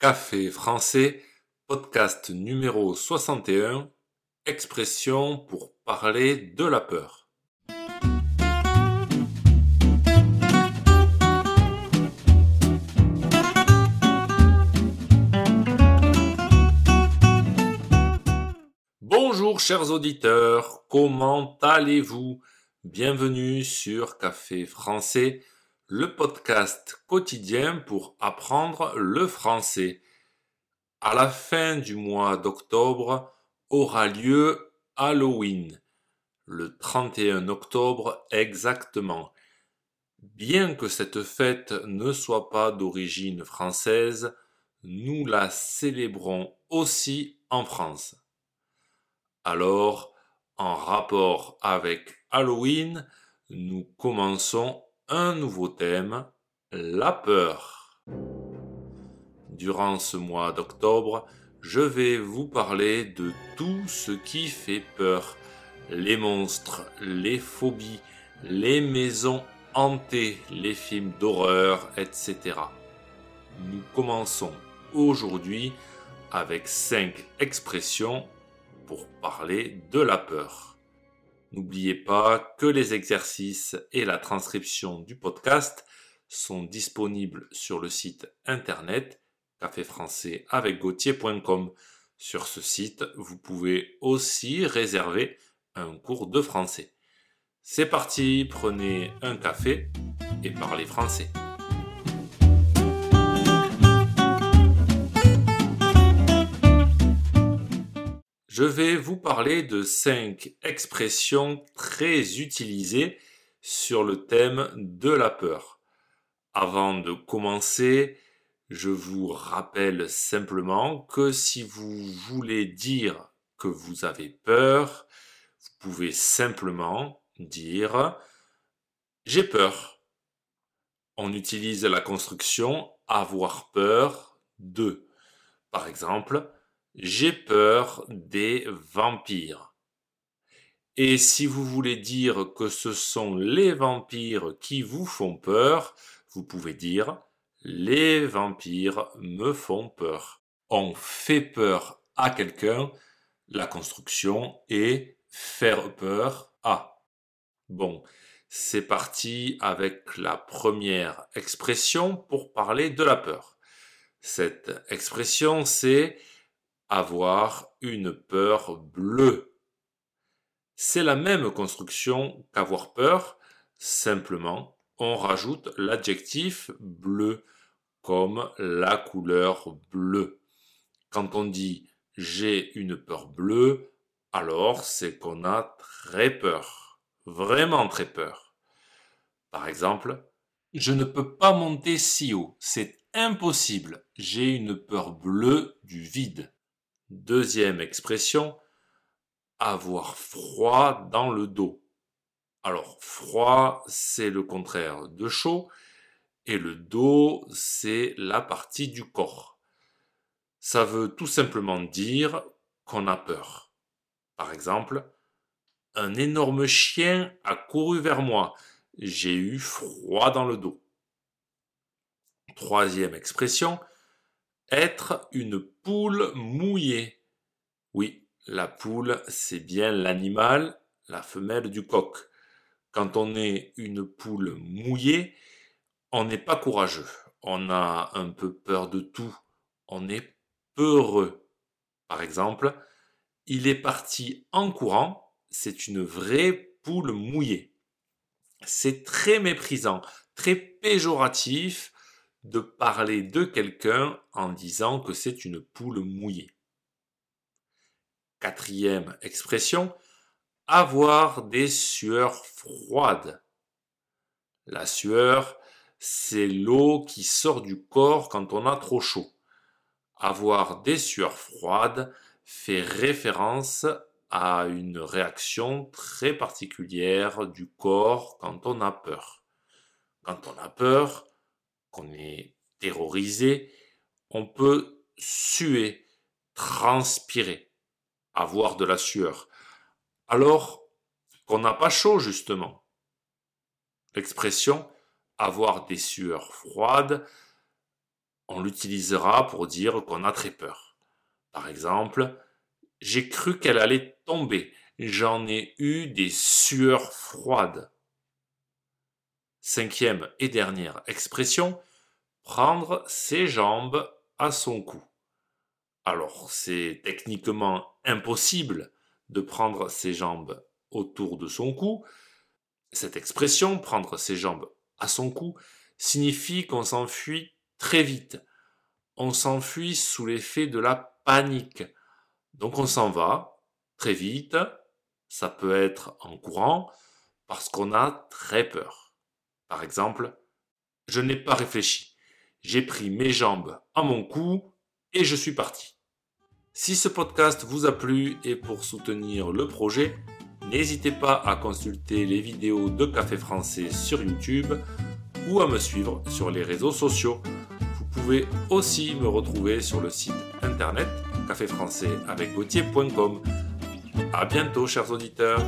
Café français, podcast numéro 61, expression pour parler de la peur. Bonjour chers auditeurs, comment allez-vous? Bienvenue sur Café français le podcast quotidien pour apprendre le français. À la fin du mois d'octobre aura lieu Halloween, le 31 octobre exactement. Bien que cette fête ne soit pas d'origine française, nous la célébrons aussi en France. Alors, en rapport avec Halloween, nous commençons un nouveau thème, la peur. Durant ce mois d'octobre, je vais vous parler de tout ce qui fait peur. Les monstres, les phobies, les maisons hantées, les films d'horreur, etc. Nous commençons aujourd'hui avec cinq expressions pour parler de la peur. N'oubliez pas que les exercices et la transcription du podcast sont disponibles sur le site internet caféfrançais avec Sur ce site, vous pouvez aussi réserver un cours de français. C'est parti, prenez un café et parlez français. Je vais vous parler de cinq expressions très utilisées sur le thème de la peur. Avant de commencer, je vous rappelle simplement que si vous voulez dire que vous avez peur, vous pouvez simplement dire j'ai peur. On utilise la construction avoir peur de. Par exemple, j'ai peur des vampires. Et si vous voulez dire que ce sont les vampires qui vous font peur, vous pouvez dire les vampires me font peur. On fait peur à quelqu'un, la construction est faire peur à. Bon, c'est parti avec la première expression pour parler de la peur. Cette expression, c'est avoir une peur bleue. C'est la même construction qu'avoir peur, simplement on rajoute l'adjectif bleu comme la couleur bleue. Quand on dit j'ai une peur bleue, alors c'est qu'on a très peur, vraiment très peur. Par exemple, je ne peux pas monter si haut, c'est impossible, j'ai une peur bleue du vide. Deuxième expression, avoir froid dans le dos. Alors, froid, c'est le contraire de chaud, et le dos, c'est la partie du corps. Ça veut tout simplement dire qu'on a peur. Par exemple, un énorme chien a couru vers moi. J'ai eu froid dans le dos. Troisième expression, être une poule mouillée. Oui, la poule, c'est bien l'animal, la femelle du coq. Quand on est une poule mouillée, on n'est pas courageux. On a un peu peur de tout. On est peureux. Par exemple, il est parti en courant. C'est une vraie poule mouillée. C'est très méprisant, très péjoratif de parler de quelqu'un en disant que c'est une poule mouillée. Quatrième expression, avoir des sueurs froides. La sueur, c'est l'eau qui sort du corps quand on a trop chaud. Avoir des sueurs froides fait référence à une réaction très particulière du corps quand on a peur. Quand on a peur, qu'on est terrorisé, on peut suer, transpirer, avoir de la sueur. Alors qu'on n'a pas chaud, justement. L'expression avoir des sueurs froides, on l'utilisera pour dire qu'on a très peur. Par exemple, j'ai cru qu'elle allait tomber. J'en ai eu des sueurs froides. Cinquième et dernière expression, prendre ses jambes à son cou. Alors, c'est techniquement impossible de prendre ses jambes autour de son cou. Cette expression, prendre ses jambes à son cou, signifie qu'on s'enfuit très vite. On s'enfuit sous l'effet de la panique. Donc on s'en va très vite. Ça peut être en courant parce qu'on a très peur. Par exemple, je n'ai pas réfléchi. J'ai pris mes jambes à mon cou et je suis parti. Si ce podcast vous a plu et pour soutenir le projet, n'hésitez pas à consulter les vidéos de Café Français sur YouTube ou à me suivre sur les réseaux sociaux. Vous pouvez aussi me retrouver sur le site internet caféfrançais avec A bientôt chers auditeurs.